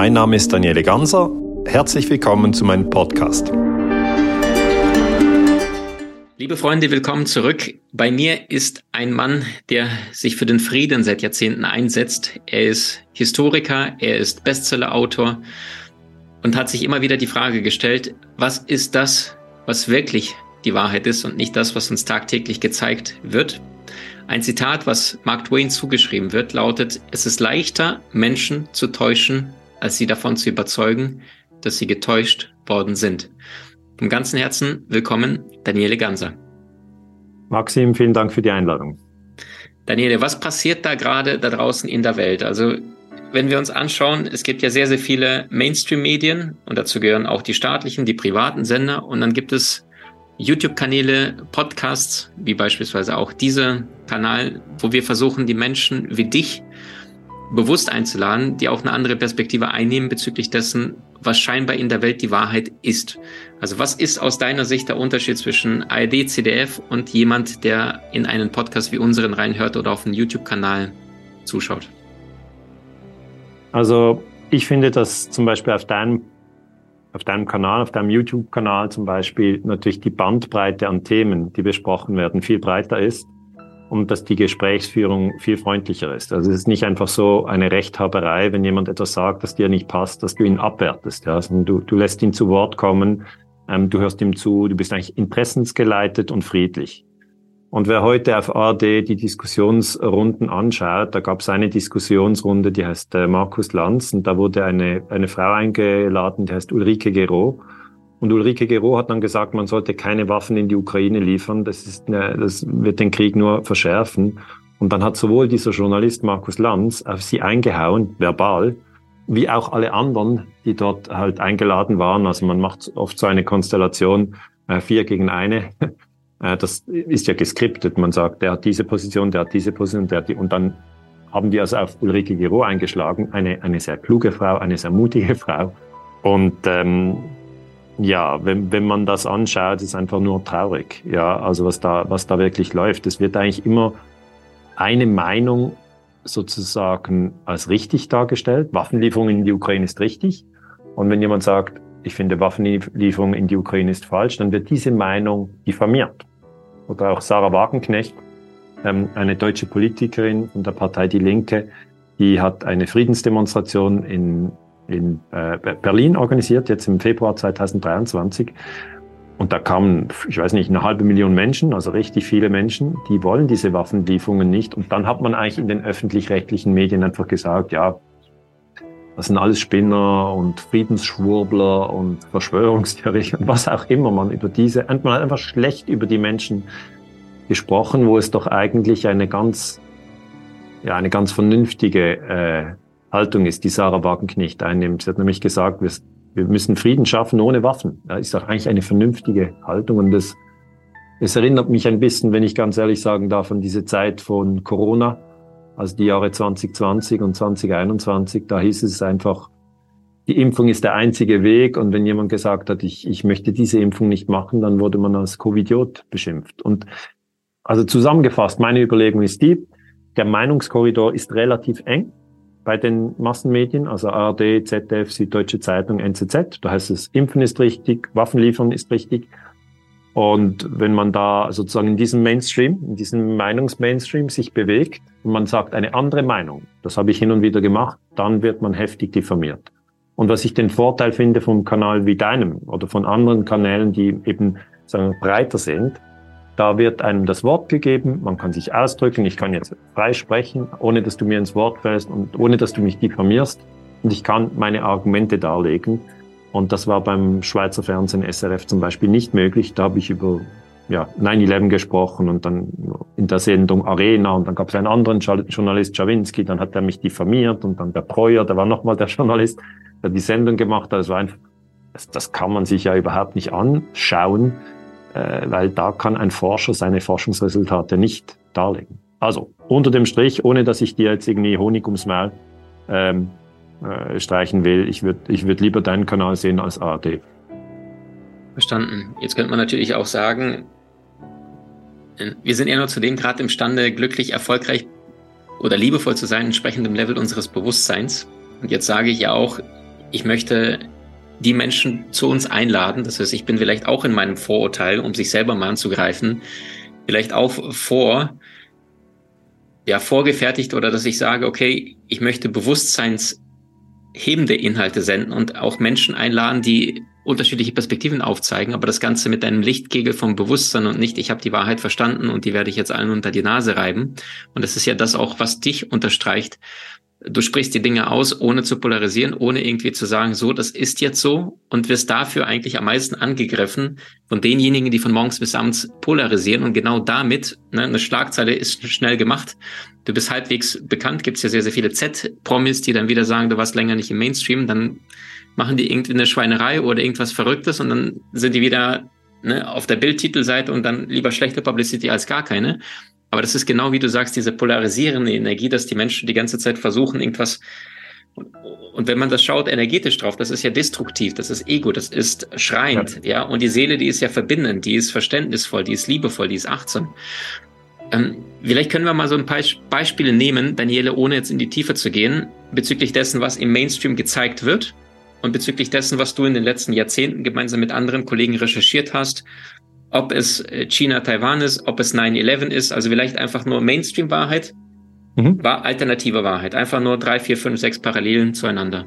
Mein Name ist Daniele Ganser. Herzlich willkommen zu meinem Podcast. Liebe Freunde, willkommen zurück. Bei mir ist ein Mann, der sich für den Frieden seit Jahrzehnten einsetzt. Er ist Historiker, er ist Bestsellerautor und hat sich immer wieder die Frage gestellt, was ist das, was wirklich die Wahrheit ist und nicht das, was uns tagtäglich gezeigt wird. Ein Zitat, was Mark Twain zugeschrieben wird, lautet, es ist leichter, Menschen zu täuschen, als sie davon zu überzeugen, dass sie getäuscht worden sind. Vom ganzen Herzen willkommen, Daniele Ganser. Maxim, vielen Dank für die Einladung. Daniele, was passiert da gerade da draußen in der Welt? Also wenn wir uns anschauen, es gibt ja sehr, sehr viele Mainstream-Medien und dazu gehören auch die staatlichen, die privaten Sender und dann gibt es YouTube-Kanäle, Podcasts, wie beispielsweise auch dieser Kanal, wo wir versuchen, die Menschen wie dich bewusst einzuladen, die auch eine andere Perspektive einnehmen bezüglich dessen, was scheinbar in der Welt die Wahrheit ist. Also was ist aus deiner Sicht der Unterschied zwischen ARD, CDF und jemand, der in einen Podcast wie unseren reinhört oder auf einen YouTube-Kanal zuschaut? Also ich finde, dass zum Beispiel auf deinem, auf deinem Kanal, auf deinem YouTube-Kanal zum Beispiel natürlich die Bandbreite an Themen, die besprochen werden, viel breiter ist und dass die Gesprächsführung viel freundlicher ist. Also es ist nicht einfach so eine Rechthaberei, wenn jemand etwas sagt, das dir nicht passt, dass du ihn abwertest. Ja? Also du, du lässt ihn zu Wort kommen, ähm, du hörst ihm zu, du bist eigentlich interessensgeleitet und friedlich. Und wer heute auf ARD die Diskussionsrunden anschaut, da gab es eine Diskussionsrunde, die heißt äh, Markus Lanz, und da wurde eine, eine Frau eingeladen, die heißt Ulrike Gero. Und Ulrike Gero hat dann gesagt, man sollte keine Waffen in die Ukraine liefern. Das, ist eine, das wird den Krieg nur verschärfen. Und dann hat sowohl dieser Journalist Markus Lanz auf sie eingehauen, verbal, wie auch alle anderen, die dort halt eingeladen waren. Also man macht oft so eine Konstellation, äh, vier gegen eine. Äh, das ist ja geskriptet. Man sagt, der hat diese Position, der hat diese Position, der hat die. Und dann haben die also auf Ulrike Gero eingeschlagen. Eine, eine sehr kluge Frau, eine sehr mutige Frau. Und ähm, ja, wenn, wenn man das anschaut, ist einfach nur traurig. Ja, also was da, was da wirklich läuft. Es wird eigentlich immer eine Meinung sozusagen als richtig dargestellt. Waffenlieferung in die Ukraine ist richtig. Und wenn jemand sagt, ich finde Waffenlieferung in die Ukraine ist falsch, dann wird diese Meinung diffamiert. Oder auch Sarah Wagenknecht, ähm, eine deutsche Politikerin von der Partei Die Linke, die hat eine Friedensdemonstration in in äh, Berlin organisiert, jetzt im Februar 2023. Und da kamen, ich weiß nicht, eine halbe Million Menschen, also richtig viele Menschen, die wollen diese Waffenlieferungen nicht. Und dann hat man eigentlich in den öffentlich-rechtlichen Medien einfach gesagt, ja, das sind alles Spinner und Friedensschwurbler und Verschwörungstheorien und was auch immer man über diese, man hat einfach schlecht über die Menschen gesprochen, wo es doch eigentlich eine ganz, ja, eine ganz vernünftige äh, Haltung ist, die Sarah Wagenknecht einnimmt. Sie hat nämlich gesagt, wir, wir müssen Frieden schaffen ohne Waffen. Das ist auch eigentlich eine vernünftige Haltung und das, es erinnert mich ein bisschen, wenn ich ganz ehrlich sagen darf, an diese Zeit von Corona, also die Jahre 2020 und 2021. Da hieß es einfach, die Impfung ist der einzige Weg und wenn jemand gesagt hat, ich, ich möchte diese Impfung nicht machen, dann wurde man als Covidiot beschimpft. Und also zusammengefasst, meine Überlegung ist die, der Meinungskorridor ist relativ eng bei den Massenmedien, also ARD, ZDF, Süddeutsche Zeitung, NZZ. Da heißt es, Impfen ist richtig, Waffen liefern ist richtig. Und wenn man da sozusagen in diesem Mainstream, in diesem Meinungsmainstream sich bewegt und man sagt eine andere Meinung, das habe ich hin und wieder gemacht, dann wird man heftig diffamiert. Und was ich den Vorteil finde vom Kanal wie deinem oder von anderen Kanälen, die eben sagen, breiter sind, da wird einem das Wort gegeben, man kann sich ausdrücken, ich kann jetzt frei sprechen, ohne dass du mir ins Wort fällst und ohne dass du mich diffamierst. Und ich kann meine Argumente darlegen. Und das war beim Schweizer Fernsehen SRF zum Beispiel nicht möglich. Da habe ich über ja, 9-11 gesprochen und dann in der Sendung Arena und dann gab es einen anderen Journalist, Schawinski, dann hat er mich diffamiert und dann der Breuer, der war nochmal der Journalist, der die Sendung gemacht hat. Das war einfach, das, das kann man sich ja überhaupt nicht anschauen weil da kann ein Forscher seine Forschungsresultate nicht darlegen. Also unter dem Strich, ohne dass ich dir jetzt irgendwie Honig ums Maul ähm, äh, streichen will, ich würde ich würd lieber deinen Kanal sehen als ARD. Verstanden. Jetzt könnte man natürlich auch sagen, wir sind eher nur zu dem Grad imstande, glücklich, erfolgreich oder liebevoll zu sein, entsprechend dem Level unseres Bewusstseins. Und jetzt sage ich ja auch, ich möchte die Menschen zu uns einladen. Das heißt, ich bin vielleicht auch in meinem Vorurteil, um sich selber mal anzugreifen, vielleicht auch vor, ja, vorgefertigt oder dass ich sage, okay, ich möchte bewusstseinshebende Inhalte senden und auch Menschen einladen, die unterschiedliche Perspektiven aufzeigen, aber das Ganze mit einem Lichtkegel vom Bewusstsein und nicht, ich habe die Wahrheit verstanden und die werde ich jetzt allen unter die Nase reiben. Und das ist ja das auch, was dich unterstreicht, du sprichst die Dinge aus, ohne zu polarisieren, ohne irgendwie zu sagen, so, das ist jetzt so und wirst dafür eigentlich am meisten angegriffen von denjenigen, die von morgens bis abends polarisieren und genau damit, ne, eine Schlagzeile ist schnell gemacht. Du bist halbwegs bekannt, gibt es ja sehr, sehr viele Z-Promis, die dann wieder sagen, du warst länger nicht im Mainstream, dann machen die irgendwie eine Schweinerei oder irgendwas Verrücktes und dann sind die wieder ne, auf der Bildtitelseite und dann lieber schlechte Publicity als gar keine. Aber das ist genau wie du sagst, diese polarisierende Energie, dass die Menschen die ganze Zeit versuchen, irgendwas. Und wenn man das schaut energetisch drauf, das ist ja destruktiv, das ist Ego, das ist schreiend, ja. ja? Und die Seele, die ist ja verbindend, die ist verständnisvoll, die ist liebevoll, die ist achtsam. Ähm, vielleicht können wir mal so ein paar Beispiele nehmen, Daniele, ohne jetzt in die Tiefe zu gehen, bezüglich dessen, was im Mainstream gezeigt wird und bezüglich dessen, was du in den letzten Jahrzehnten gemeinsam mit anderen Kollegen recherchiert hast ob es äh, China, Taiwan ist, ob es 9-11 ist, also vielleicht einfach nur Mainstream-Wahrheit, mhm. war alternative Wahrheit. Einfach nur drei, vier, fünf, sechs Parallelen zueinander.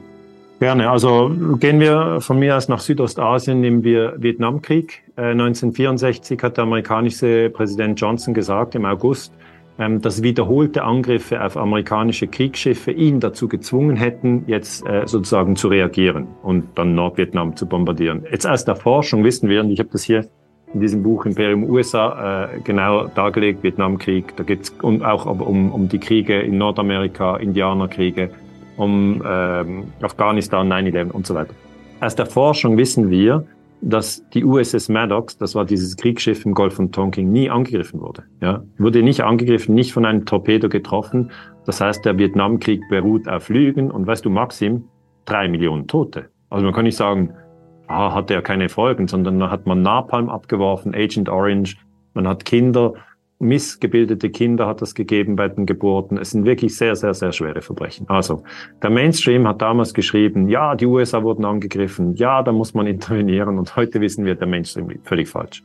Gerne. Also gehen wir von mir aus nach Südostasien, nehmen wir Vietnamkrieg. Äh, 1964 hat der amerikanische Präsident Johnson gesagt, im August, ähm, dass wiederholte Angriffe auf amerikanische Kriegsschiffe ihn dazu gezwungen hätten, jetzt äh, sozusagen zu reagieren und dann Nordvietnam zu bombardieren. Jetzt aus der Forschung wissen wir, und ich habe das hier in diesem Buch Imperium USA äh, genau dargelegt, Vietnamkrieg, da geht es auch um, um die Kriege in Nordamerika, Indianerkriege, um ähm, Afghanistan, 9-11 und so weiter. Aus der Forschung wissen wir, dass die USS Maddox, das war dieses Kriegsschiff im Golf von Tonkin, nie angegriffen wurde. Ja, wurde nicht angegriffen, nicht von einem Torpedo getroffen. Das heißt, der Vietnamkrieg beruht auf Lügen und weißt du, Maxim, drei Millionen Tote. Also man kann nicht sagen, ah, hatte ja keine Folgen, sondern da hat man Napalm abgeworfen, Agent Orange, man hat Kinder, missgebildete Kinder hat es gegeben bei den Geburten. Es sind wirklich sehr, sehr, sehr schwere Verbrechen. Also, der Mainstream hat damals geschrieben, ja, die USA wurden angegriffen, ja, da muss man intervenieren und heute wissen wir, der Mainstream liegt völlig falsch.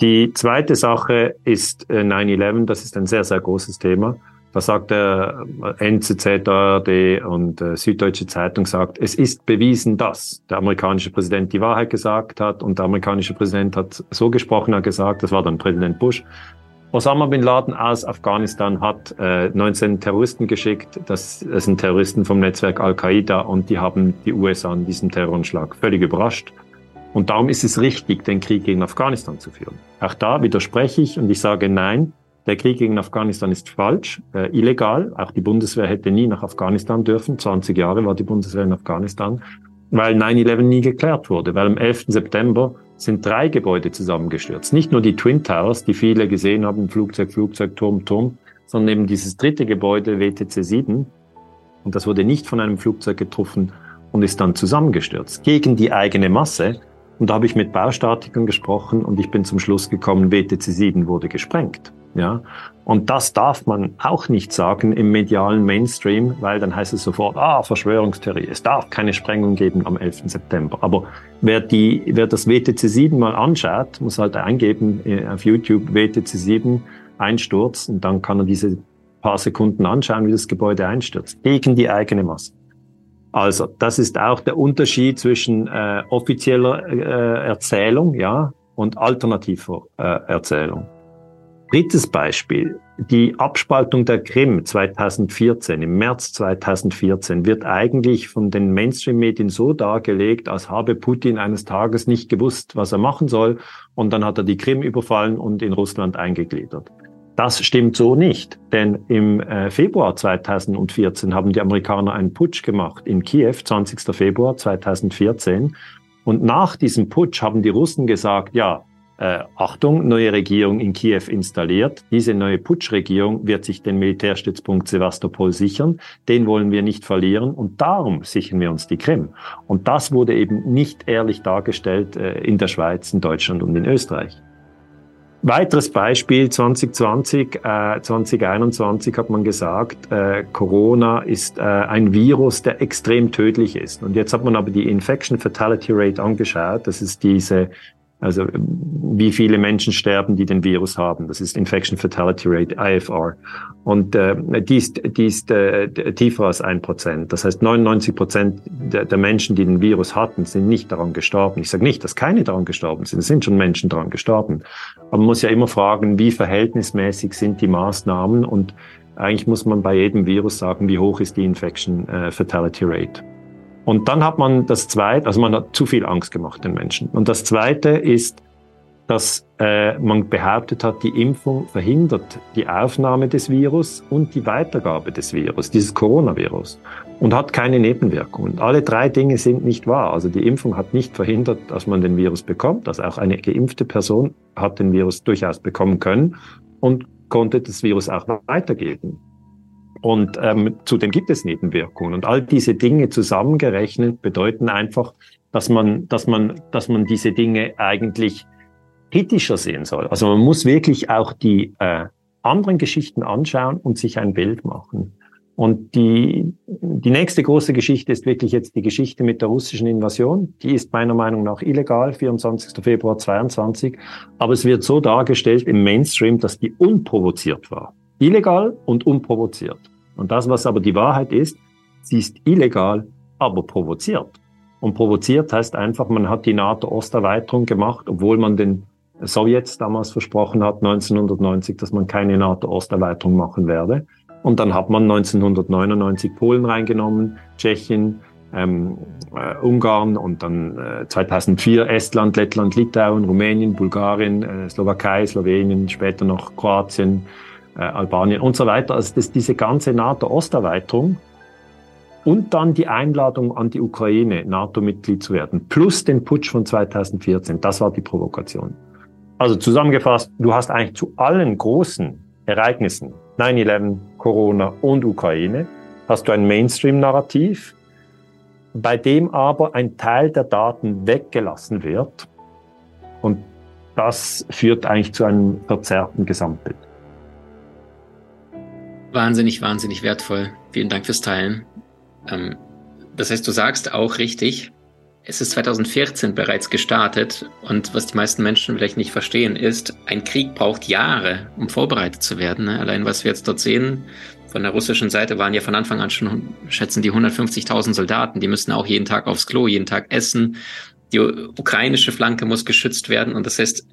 Die zweite Sache ist 9-11, äh, das ist ein sehr, sehr großes Thema. Da sagt der NZZ, ARD und äh, Süddeutsche Zeitung sagt, es ist bewiesen, dass der amerikanische Präsident die Wahrheit gesagt hat und der amerikanische Präsident hat so gesprochen, hat gesagt, das war dann Präsident Bush. Osama bin Laden aus Afghanistan hat äh, 19 Terroristen geschickt. Das, das sind Terroristen vom Netzwerk Al-Qaida und die haben die USA an diesem Terroranschlag völlig überrascht. Und darum ist es richtig, den Krieg gegen Afghanistan zu führen. Auch da widerspreche ich und ich sage nein, der Krieg gegen Afghanistan ist falsch, äh, illegal. Auch die Bundeswehr hätte nie nach Afghanistan dürfen. 20 Jahre war die Bundeswehr in Afghanistan, weil 9-11 nie geklärt wurde. Weil am 11. September sind drei Gebäude zusammengestürzt. Nicht nur die Twin Towers, die viele gesehen haben, Flugzeug, Flugzeug, Turm, Turm, sondern eben dieses dritte Gebäude, WTC 7. Und das wurde nicht von einem Flugzeug getroffen und ist dann zusammengestürzt. Gegen die eigene Masse. Und da habe ich mit Baustatikern gesprochen und ich bin zum Schluss gekommen, WTC 7 wurde gesprengt. Ja, und das darf man auch nicht sagen im medialen Mainstream, weil dann heißt es sofort, ah, Verschwörungstheorie, es darf keine Sprengung geben am 11. September. Aber wer, die, wer das WTC 7 mal anschaut, muss halt eingeben äh, auf YouTube WTC 7 Einsturz und dann kann er diese paar Sekunden anschauen, wie das Gebäude einstürzt, gegen die eigene Masse. Also, das ist auch der Unterschied zwischen äh, offizieller äh, Erzählung, ja, und alternativer äh, Erzählung. Drittes Beispiel. Die Abspaltung der Krim 2014, im März 2014, wird eigentlich von den Mainstream-Medien so dargelegt, als habe Putin eines Tages nicht gewusst, was er machen soll, und dann hat er die Krim überfallen und in Russland eingegliedert. Das stimmt so nicht, denn im äh, Februar 2014 haben die Amerikaner einen Putsch gemacht in Kiew, 20. Februar 2014. Und nach diesem Putsch haben die Russen gesagt, ja, äh, Achtung, neue Regierung in Kiew installiert. Diese neue Putschregierung wird sich den Militärstützpunkt Sevastopol sichern. Den wollen wir nicht verlieren und darum sichern wir uns die Krim. Und das wurde eben nicht ehrlich dargestellt äh, in der Schweiz, in Deutschland und in Österreich. Weiteres Beispiel 2020, äh, 2021 hat man gesagt, äh, Corona ist äh, ein Virus, der extrem tödlich ist. Und jetzt hat man aber die Infection Fatality Rate angeschaut. Das ist diese also wie viele Menschen sterben, die den Virus haben. Das ist Infection Fatality Rate, IFR. Und äh, die ist, die ist äh, tiefer als ein Prozent. Das heißt, 99 Prozent der, der, Menschen, die den Virus hatten, sind nicht daran gestorben. Ich sage nicht, dass keine daran gestorben sind. Es sind schon Menschen daran gestorben. Aber man muss ja immer fragen, wie verhältnismäßig sind die Maßnahmen und eigentlich muss man bei jedem Virus sagen, wie hoch ist die Infection äh, Fatality Rate. Und dann hat man das Zweite, also man hat zu viel Angst gemacht den Menschen. Und das Zweite ist, dass äh, man behauptet hat, die Impfung verhindert die Aufnahme des Virus und die Weitergabe des Virus, dieses Coronavirus, und hat keine Nebenwirkungen. Alle drei Dinge sind nicht wahr. Also die Impfung hat nicht verhindert, dass man den Virus bekommt. Also auch eine geimpfte Person hat den Virus durchaus bekommen können und konnte das Virus auch weitergeben. Und ähm, zudem gibt es Nebenwirkungen. Und all diese Dinge zusammengerechnet bedeuten einfach, dass man, dass man, dass man diese Dinge eigentlich kritischer sehen soll. Also man muss wirklich auch die äh, anderen Geschichten anschauen und sich ein Bild machen. Und die, die nächste große Geschichte ist wirklich jetzt die Geschichte mit der russischen Invasion. Die ist meiner Meinung nach illegal, 24. Februar 22. Aber es wird so dargestellt im Mainstream, dass die unprovoziert war. Illegal und unprovoziert. Und das, was aber die Wahrheit ist, sie ist illegal, aber provoziert. Und provoziert heißt einfach, man hat die NATO-Osterweiterung gemacht, obwohl man den Sowjets damals versprochen hat, 1990, dass man keine NATO-Osterweiterung machen werde. Und dann hat man 1999 Polen reingenommen, Tschechien, ähm, äh, Ungarn und dann äh, 2004 Estland, Lettland, Litauen, Rumänien, Bulgarien, äh, Slowakei, Slowenien, später noch Kroatien, äh, Albanien und so weiter. Also das, diese ganze NATO-Osterweiterung und dann die Einladung an die Ukraine, NATO-Mitglied zu werden, plus den Putsch von 2014. Das war die Provokation. Also zusammengefasst, du hast eigentlich zu allen großen Ereignissen, 9-11, Corona und Ukraine, hast du ein Mainstream-Narrativ, bei dem aber ein Teil der Daten weggelassen wird. Und das führt eigentlich zu einem verzerrten Gesamtbild. Wahnsinnig, wahnsinnig wertvoll. Vielen Dank fürs Teilen. Ähm, das heißt, du sagst auch richtig, es ist 2014 bereits gestartet und was die meisten Menschen vielleicht nicht verstehen ist, ein Krieg braucht Jahre, um vorbereitet zu werden. Ne? Allein was wir jetzt dort sehen, von der russischen Seite waren ja von Anfang an schon, schätzen die 150.000 Soldaten, die müssen auch jeden Tag aufs Klo, jeden Tag essen. Die ukrainische Flanke muss geschützt werden und das heißt,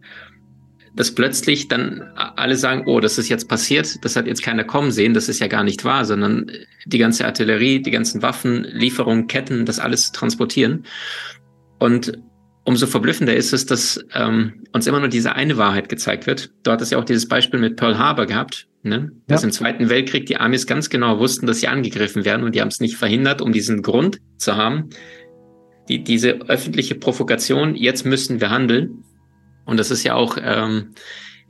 dass plötzlich dann alle sagen, oh, das ist jetzt passiert, das hat jetzt keiner kommen sehen, das ist ja gar nicht wahr, sondern die ganze Artillerie, die ganzen Waffen, Lieferungen, Ketten, das alles transportieren. Und umso verblüffender ist es, dass ähm, uns immer nur diese eine Wahrheit gezeigt wird. Du hattest ja auch dieses Beispiel mit Pearl Harbor gehabt, ne? dass ja. im Zweiten Weltkrieg die Amis ganz genau wussten, dass sie angegriffen werden und die haben es nicht verhindert, um diesen Grund zu haben, die, diese öffentliche Provokation, jetzt müssen wir handeln. Und das ist ja auch ähm,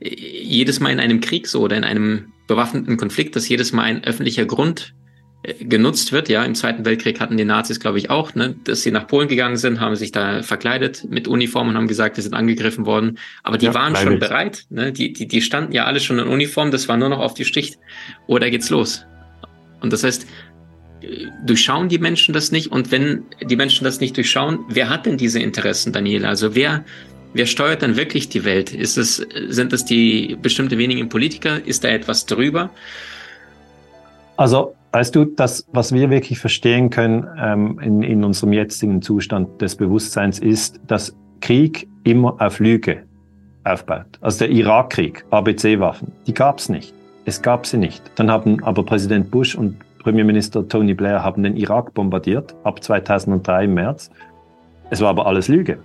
jedes Mal in einem Krieg so oder in einem bewaffneten Konflikt, dass jedes Mal ein öffentlicher Grund äh, genutzt wird. Ja, im Zweiten Weltkrieg hatten die Nazis, glaube ich, auch, ne, dass sie nach Polen gegangen sind, haben sich da verkleidet mit Uniform und haben gesagt, wir sind angegriffen worden. Aber die ja, waren schon bereit. Ne? Die, die, die standen ja alle schon in Uniform, das war nur noch auf die Sticht. Oder geht's los? Und das heißt, durchschauen die Menschen das nicht? Und wenn die Menschen das nicht durchschauen, wer hat denn diese Interessen, Daniela? Also wer, Wer steuert dann wirklich die Welt? Ist es, sind es die bestimmte wenigen Politiker? Ist da etwas drüber? Also, weißt du, das, was wir wirklich verstehen können ähm, in, in unserem jetzigen Zustand des Bewusstseins ist, dass Krieg immer auf Lüge aufbaut. Also der Irakkrieg, ABC-Waffen, die gab es nicht. Es gab sie nicht. Dann haben aber Präsident Bush und Premierminister Tony Blair haben den Irak bombardiert ab 2003 im März. Es war aber alles Lüge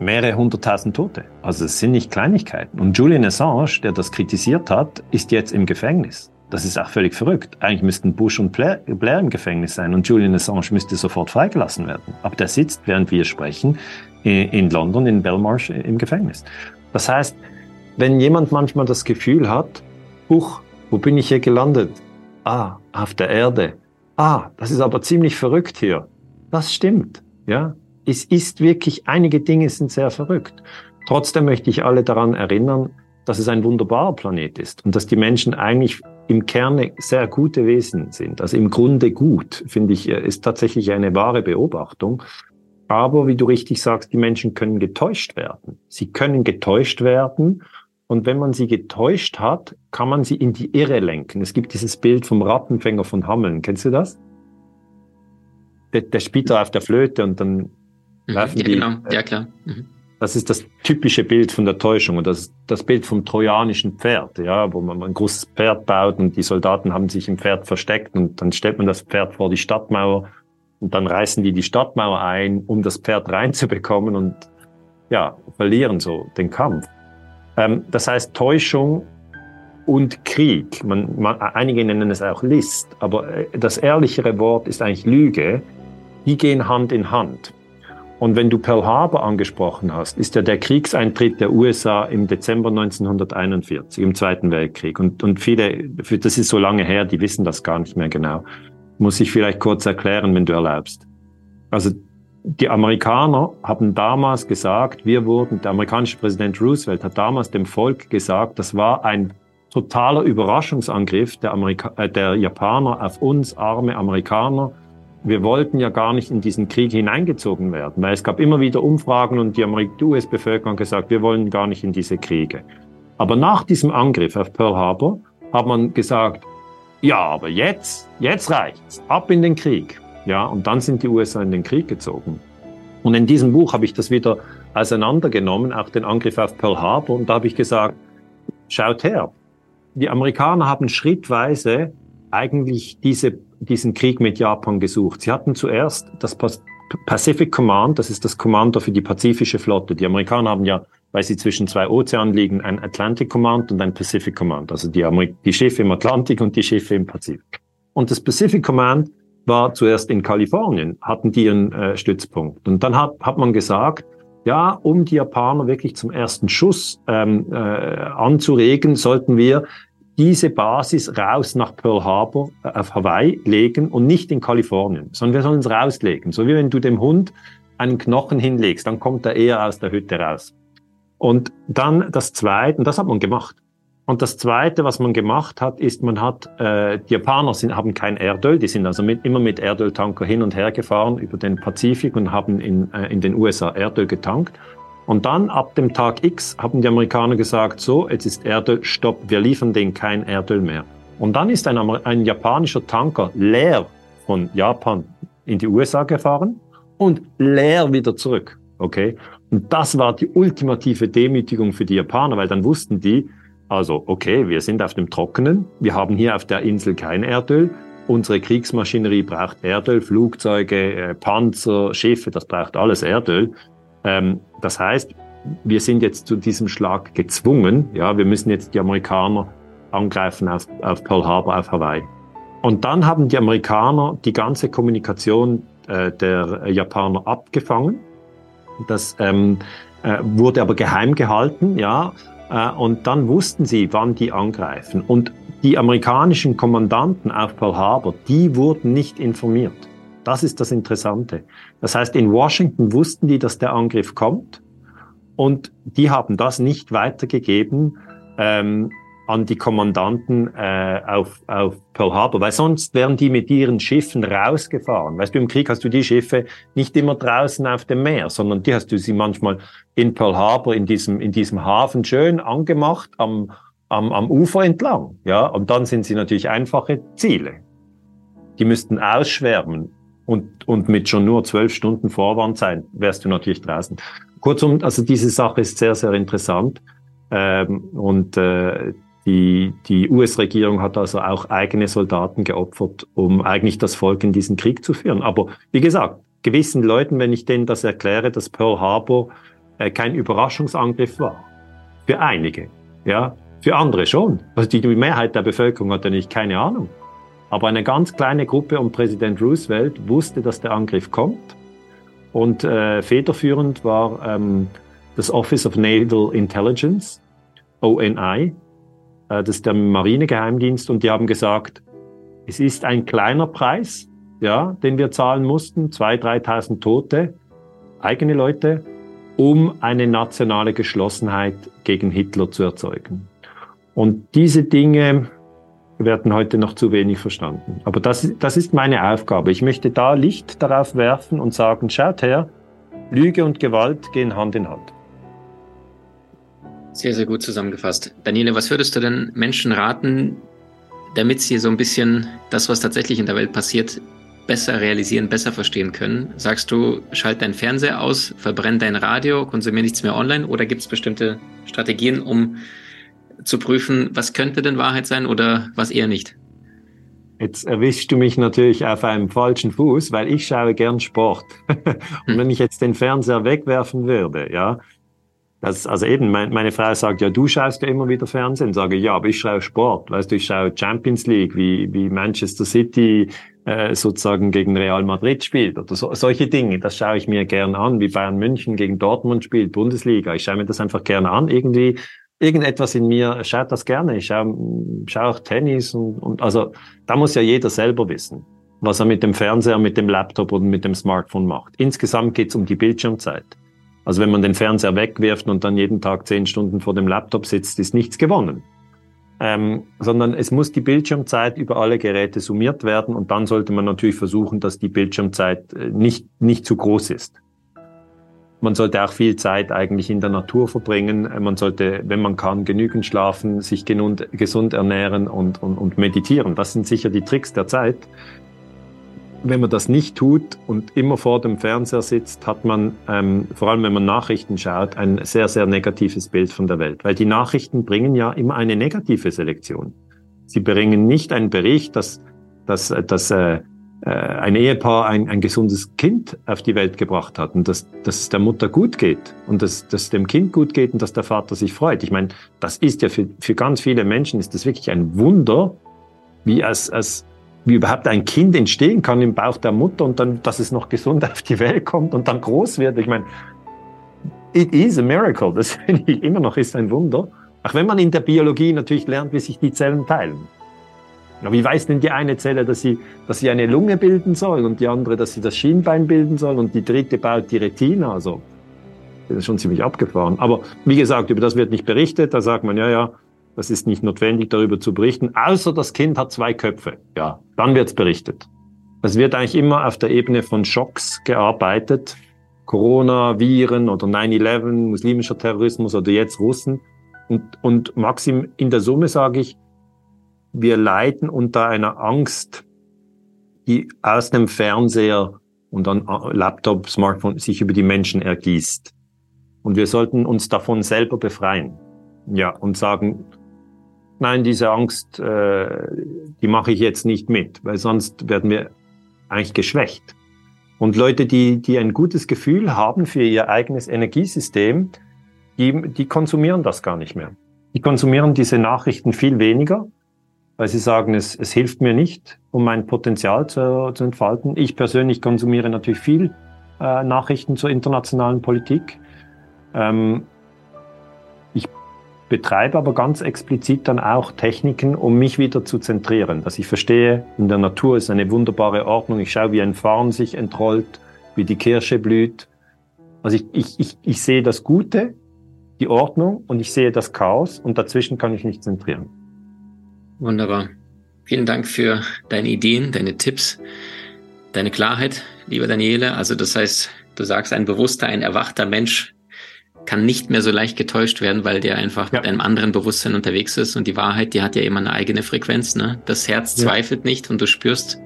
mehrere hunderttausend Tote. Also es sind nicht Kleinigkeiten. Und Julian Assange, der das kritisiert hat, ist jetzt im Gefängnis. Das ist auch völlig verrückt. Eigentlich müssten Bush und Blair, im Gefängnis sein und Julian Assange müsste sofort freigelassen werden. Aber der sitzt, während wir sprechen, in London, in Belmarsh im Gefängnis. Das heißt, wenn jemand manchmal das Gefühl hat, Huch, wo bin ich hier gelandet? Ah, auf der Erde. Ah, das ist aber ziemlich verrückt hier. Das stimmt, ja es ist wirklich, einige Dinge sind sehr verrückt. Trotzdem möchte ich alle daran erinnern, dass es ein wunderbarer Planet ist und dass die Menschen eigentlich im Kerne sehr gute Wesen sind. Also im Grunde gut, finde ich, äh, ist tatsächlich eine wahre Beobachtung. Aber wie du richtig sagst, die Menschen können getäuscht werden. Sie können getäuscht werden. Und wenn man sie getäuscht hat, kann man sie in die Irre lenken. Es gibt dieses Bild vom Rattenfänger von Hameln. Kennst du das? Der, der spielt da auf der Flöte und dann werfen ja, die. Genau. Ja, klar. Mhm. Das ist das typische Bild von der Täuschung und das das Bild vom trojanischen Pferd, ja, wo man ein großes Pferd baut und die Soldaten haben sich im Pferd versteckt und dann stellt man das Pferd vor die Stadtmauer und dann reißen die die Stadtmauer ein, um das Pferd reinzubekommen und ja, verlieren so den Kampf. Ähm, das heißt Täuschung und Krieg. Man, man, einige nennen es auch List, aber äh, das ehrlichere Wort ist eigentlich Lüge. Die gehen Hand in Hand. Und wenn du Pearl Harbor angesprochen hast, ist ja der Kriegseintritt der USA im Dezember 1941, im Zweiten Weltkrieg. Und, und viele, das ist so lange her, die wissen das gar nicht mehr genau. Muss ich vielleicht kurz erklären, wenn du erlaubst. Also die Amerikaner haben damals gesagt, wir wurden, der amerikanische Präsident Roosevelt hat damals dem Volk gesagt, das war ein totaler Überraschungsangriff der, Amerika äh, der Japaner auf uns arme Amerikaner wir wollten ja gar nicht in diesen Krieg hineingezogen werden, weil es gab immer wieder Umfragen und die US-Bevölkerung gesagt, wir wollen gar nicht in diese Kriege. Aber nach diesem Angriff auf Pearl Harbor hat man gesagt, ja, aber jetzt, jetzt reicht's, ab in den Krieg. Ja, und dann sind die USA in den Krieg gezogen. Und in diesem Buch habe ich das wieder auseinandergenommen, auch den Angriff auf Pearl Harbor, und da habe ich gesagt, schaut her, die Amerikaner haben schrittweise eigentlich diese diesen Krieg mit Japan gesucht. Sie hatten zuerst das Pacific Command, das ist das Kommando für die pazifische Flotte. Die Amerikaner haben ja, weil sie zwischen zwei Ozeanen liegen, ein Atlantic Command und ein Pacific Command, also die, Amerik die Schiffe im Atlantik und die Schiffe im Pazifik. Und das Pacific Command war zuerst in Kalifornien, hatten die einen äh, Stützpunkt. Und dann hat, hat man gesagt, ja, um die Japaner wirklich zum ersten Schuss ähm, äh, anzuregen, sollten wir diese Basis raus nach Pearl Harbor äh, auf Hawaii legen und nicht in Kalifornien, sondern wir sollen es rauslegen. So wie wenn du dem Hund einen Knochen hinlegst, dann kommt er eher aus der Hütte raus. Und dann das Zweite, und das hat man gemacht. Und das Zweite, was man gemacht hat, ist, man hat, äh, die Japaner sind, haben kein Erdöl, die sind also mit, immer mit Erdöltanker hin und her gefahren über den Pazifik und haben in, äh, in den USA Erdöl getankt. Und dann ab dem Tag X haben die Amerikaner gesagt, so, jetzt ist Erdöl, stopp, wir liefern denen kein Erdöl mehr. Und dann ist ein, ein japanischer Tanker leer von Japan in die USA gefahren und leer wieder zurück. Okay? Und das war die ultimative Demütigung für die Japaner, weil dann wussten die, also, okay, wir sind auf dem Trockenen, wir haben hier auf der Insel kein Erdöl, unsere Kriegsmaschinerie braucht Erdöl, Flugzeuge, äh, Panzer, Schiffe, das braucht alles Erdöl. Ähm, das heißt, wir sind jetzt zu diesem Schlag gezwungen. Ja, wir müssen jetzt die Amerikaner angreifen auf, auf Pearl Harbor, auf Hawaii. Und dann haben die Amerikaner die ganze Kommunikation äh, der Japaner abgefangen. Das ähm, äh, wurde aber geheim gehalten, ja. Äh, und dann wussten sie, wann die angreifen. Und die amerikanischen Kommandanten auf Pearl Harbor, die wurden nicht informiert. Das ist das Interessante. Das heißt, in Washington wussten die, dass der Angriff kommt und die haben das nicht weitergegeben ähm, an die Kommandanten äh, auf, auf Pearl Harbor, weil sonst wären die mit ihren Schiffen rausgefahren. Weißt du, im Krieg hast du die Schiffe nicht immer draußen auf dem Meer, sondern die hast du sie manchmal in Pearl Harbor, in diesem, in diesem Hafen schön angemacht am, am, am Ufer entlang. Ja, und dann sind sie natürlich einfache Ziele. Die müssten ausschwärmen und, und mit schon nur zwölf Stunden Vorwand sein, wärst du natürlich draußen. Kurzum, also diese Sache ist sehr, sehr interessant. Ähm, und äh, die, die US-Regierung hat also auch eigene Soldaten geopfert, um eigentlich das Volk in diesen Krieg zu führen. Aber wie gesagt, gewissen Leuten, wenn ich denen das erkläre, dass Pearl Harbor äh, kein Überraschungsangriff war, für einige, ja, für andere schon. Also die, die Mehrheit der Bevölkerung hat ja nicht keine Ahnung. Aber eine ganz kleine Gruppe um Präsident Roosevelt wusste, dass der Angriff kommt. Und äh, federführend war ähm, das Office of Naval Intelligence, ONI. Äh, das ist der Marinegeheimdienst. Und die haben gesagt, es ist ein kleiner Preis, ja, den wir zahlen mussten, 2.000, 3.000 Tote, eigene Leute, um eine nationale Geschlossenheit gegen Hitler zu erzeugen. Und diese Dinge werden heute noch zu wenig verstanden. Aber das, das ist meine Aufgabe. Ich möchte da Licht darauf werfen und sagen, schaut her, Lüge und Gewalt gehen Hand in Hand. Sehr, sehr gut zusammengefasst. Daniele, was würdest du denn Menschen raten, damit sie so ein bisschen das, was tatsächlich in der Welt passiert, besser realisieren, besser verstehen können? Sagst du, schalt deinen Fernseher aus, verbrenn dein Radio, konsumier nichts mehr online oder gibt es bestimmte Strategien, um zu prüfen, was könnte denn Wahrheit sein oder was eher nicht? Jetzt erwischst du mich natürlich auf einem falschen Fuß, weil ich schaue gern Sport. Und wenn ich jetzt den Fernseher wegwerfen würde, ja, das, also eben, mein, meine Frau sagt, ja, du schaust ja immer wieder Fernsehen. Sage ja, aber ich schaue Sport. Weißt du, ich schaue Champions League, wie, wie Manchester City äh, sozusagen gegen Real Madrid spielt oder so, solche Dinge. Das schaue ich mir gern an, wie Bayern München gegen Dortmund spielt, Bundesliga. Ich schaue mir das einfach gerne an. Irgendwie, irgendetwas in mir schaut das gerne. Ich schaue, schaue auch Tennis und, und also da muss ja jeder selber wissen, was er mit dem Fernseher, mit dem Laptop oder mit dem Smartphone macht. Insgesamt geht es um die Bildschirmzeit. Also wenn man den Fernseher wegwirft und dann jeden Tag zehn Stunden vor dem Laptop sitzt, ist nichts gewonnen. Ähm, sondern es muss die Bildschirmzeit über alle Geräte summiert werden und dann sollte man natürlich versuchen, dass die Bildschirmzeit äh, nicht, nicht zu groß ist. Man sollte auch viel Zeit eigentlich in der Natur verbringen. Man sollte, wenn man kann, genügend schlafen, sich gesund ernähren und, und, und meditieren. Das sind sicher die Tricks der Zeit wenn man das nicht tut und immer vor dem Fernseher sitzt, hat man, ähm, vor allem wenn man Nachrichten schaut, ein sehr, sehr negatives Bild von der Welt. Weil die Nachrichten bringen ja immer eine negative Selektion. Sie bringen nicht einen Bericht, dass, dass, dass äh, äh, ein Ehepaar ein, ein gesundes Kind auf die Welt gebracht hat und dass, dass es der Mutter gut geht und dass, dass es dem Kind gut geht und dass der Vater sich freut. Ich meine, das ist ja für, für ganz viele Menschen ist das wirklich ein Wunder, wie es, es wie überhaupt ein Kind entstehen kann im Bauch der Mutter und dann, dass es noch gesund auf die Welt kommt und dann groß wird. Ich meine, it is a miracle. Das finde ich immer noch ist ein Wunder. Auch wenn man in der Biologie natürlich lernt, wie sich die Zellen teilen. Aber wie weiß denn die eine Zelle, dass sie, dass sie eine Lunge bilden soll und die andere, dass sie das Schienbein bilden soll und die dritte baut die Retina? Also, das ist schon ziemlich abgefahren. Aber wie gesagt, über das wird nicht berichtet. Da sagt man, ja, ja, das ist nicht notwendig, darüber zu berichten, außer das Kind hat zwei Köpfe. Ja, dann wird's berichtet. Es wird eigentlich immer auf der Ebene von Schocks gearbeitet. Corona, Viren oder 9-11, muslimischer Terrorismus oder jetzt Russen. Und, und Maxim, in der Summe sage ich, wir leiden unter einer Angst, die aus dem Fernseher und dann Laptop, Smartphone sich über die Menschen ergießt. Und wir sollten uns davon selber befreien. Ja, und sagen, nein, diese Angst, äh, die mache ich jetzt nicht mit, weil sonst werden wir eigentlich geschwächt. Und Leute, die, die ein gutes Gefühl haben für ihr eigenes Energiesystem, die, die konsumieren das gar nicht mehr. Die konsumieren diese Nachrichten viel weniger, weil sie sagen, es, es hilft mir nicht, um mein Potenzial zu, zu entfalten. Ich persönlich konsumiere natürlich viel äh, Nachrichten zur internationalen Politik. Ähm, betreibe aber ganz explizit dann auch Techniken, um mich wieder zu zentrieren, dass ich verstehe, in der Natur ist eine wunderbare Ordnung. Ich schaue, wie ein Farn sich entrollt, wie die Kirsche blüht. Also ich, ich, ich, ich sehe das Gute, die Ordnung und ich sehe das Chaos und dazwischen kann ich mich zentrieren. Wunderbar. Vielen Dank für deine Ideen, deine Tipps, deine Klarheit, lieber Daniele. Also das heißt, du sagst, ein bewusster, ein erwachter Mensch kann nicht mehr so leicht getäuscht werden, weil der einfach ja. mit einem anderen Bewusstsein unterwegs ist und die Wahrheit, die hat ja immer eine eigene Frequenz. Ne? Das Herz ja. zweifelt nicht und du spürst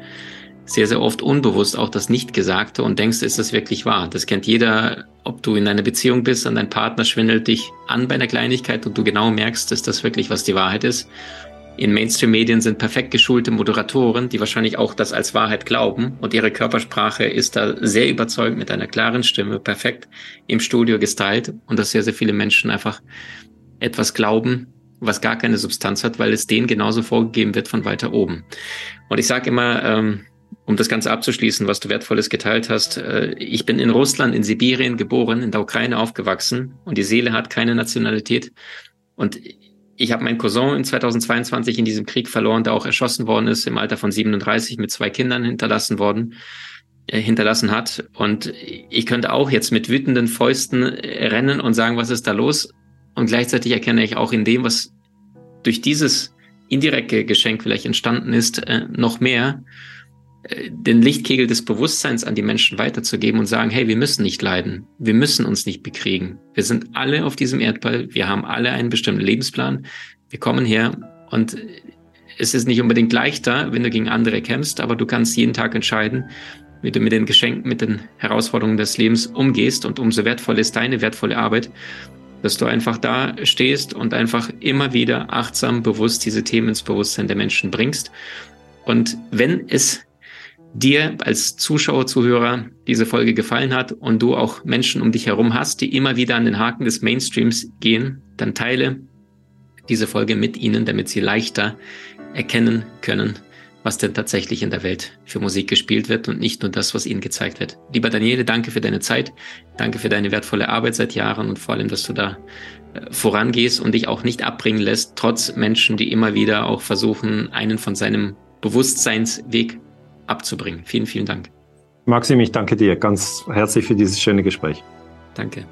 sehr, sehr oft unbewusst auch das Nichtgesagte und denkst, ist das wirklich wahr? Das kennt jeder, ob du in einer Beziehung bist und dein Partner schwindelt dich an bei einer Kleinigkeit und du genau merkst, ist das wirklich, was die Wahrheit ist in Mainstream-Medien sind perfekt geschulte Moderatoren, die wahrscheinlich auch das als Wahrheit glauben und ihre Körpersprache ist da sehr überzeugend mit einer klaren Stimme, perfekt im Studio gestylt und dass sehr, sehr viele Menschen einfach etwas glauben, was gar keine Substanz hat, weil es denen genauso vorgegeben wird von weiter oben. Und ich sage immer, ähm, um das Ganze abzuschließen, was du wertvolles geteilt hast, äh, ich bin in Russland, in Sibirien geboren, in der Ukraine aufgewachsen und die Seele hat keine Nationalität. Und ich habe meinen Cousin in 2022 in diesem Krieg verloren, der auch erschossen worden ist, im Alter von 37 mit zwei Kindern hinterlassen worden. äh, hinterlassen hat. Und ich könnte auch jetzt mit wütenden Fäusten rennen und sagen, was ist da los? Und gleichzeitig erkenne ich auch in dem, was durch dieses indirekte Geschenk vielleicht entstanden ist, äh, noch mehr äh, den Lichtkegel des Bewusstseins an die Menschen weiterzugeben und sagen, hey, wir müssen nicht leiden, wir müssen uns nicht bekriegen. Wir sind alle auf diesem Erdball, wir haben alle einen bestimmten Lebensplan, wir kommen her und es ist nicht unbedingt leichter, wenn du gegen andere kämpfst, aber du kannst jeden Tag entscheiden, wie du mit den Geschenken, mit den Herausforderungen des Lebens umgehst und umso wertvoll ist deine wertvolle Arbeit, dass du einfach da stehst und einfach immer wieder achtsam, bewusst diese Themen ins Bewusstsein der Menschen bringst. Und wenn es dir als Zuschauer, Zuhörer diese Folge gefallen hat und du auch Menschen um dich herum hast, die immer wieder an den Haken des Mainstreams gehen, dann teile diese Folge mit ihnen, damit sie leichter erkennen können, was denn tatsächlich in der Welt für Musik gespielt wird und nicht nur das, was ihnen gezeigt wird. Lieber Daniele, danke für deine Zeit, danke für deine wertvolle Arbeit seit Jahren und vor allem, dass du da äh, vorangehst und dich auch nicht abbringen lässt, trotz Menschen, die immer wieder auch versuchen, einen von seinem Bewusstseinsweg abzubringen. Vielen, vielen Dank. Maxim, ich danke dir ganz herzlich für dieses schöne Gespräch. Danke.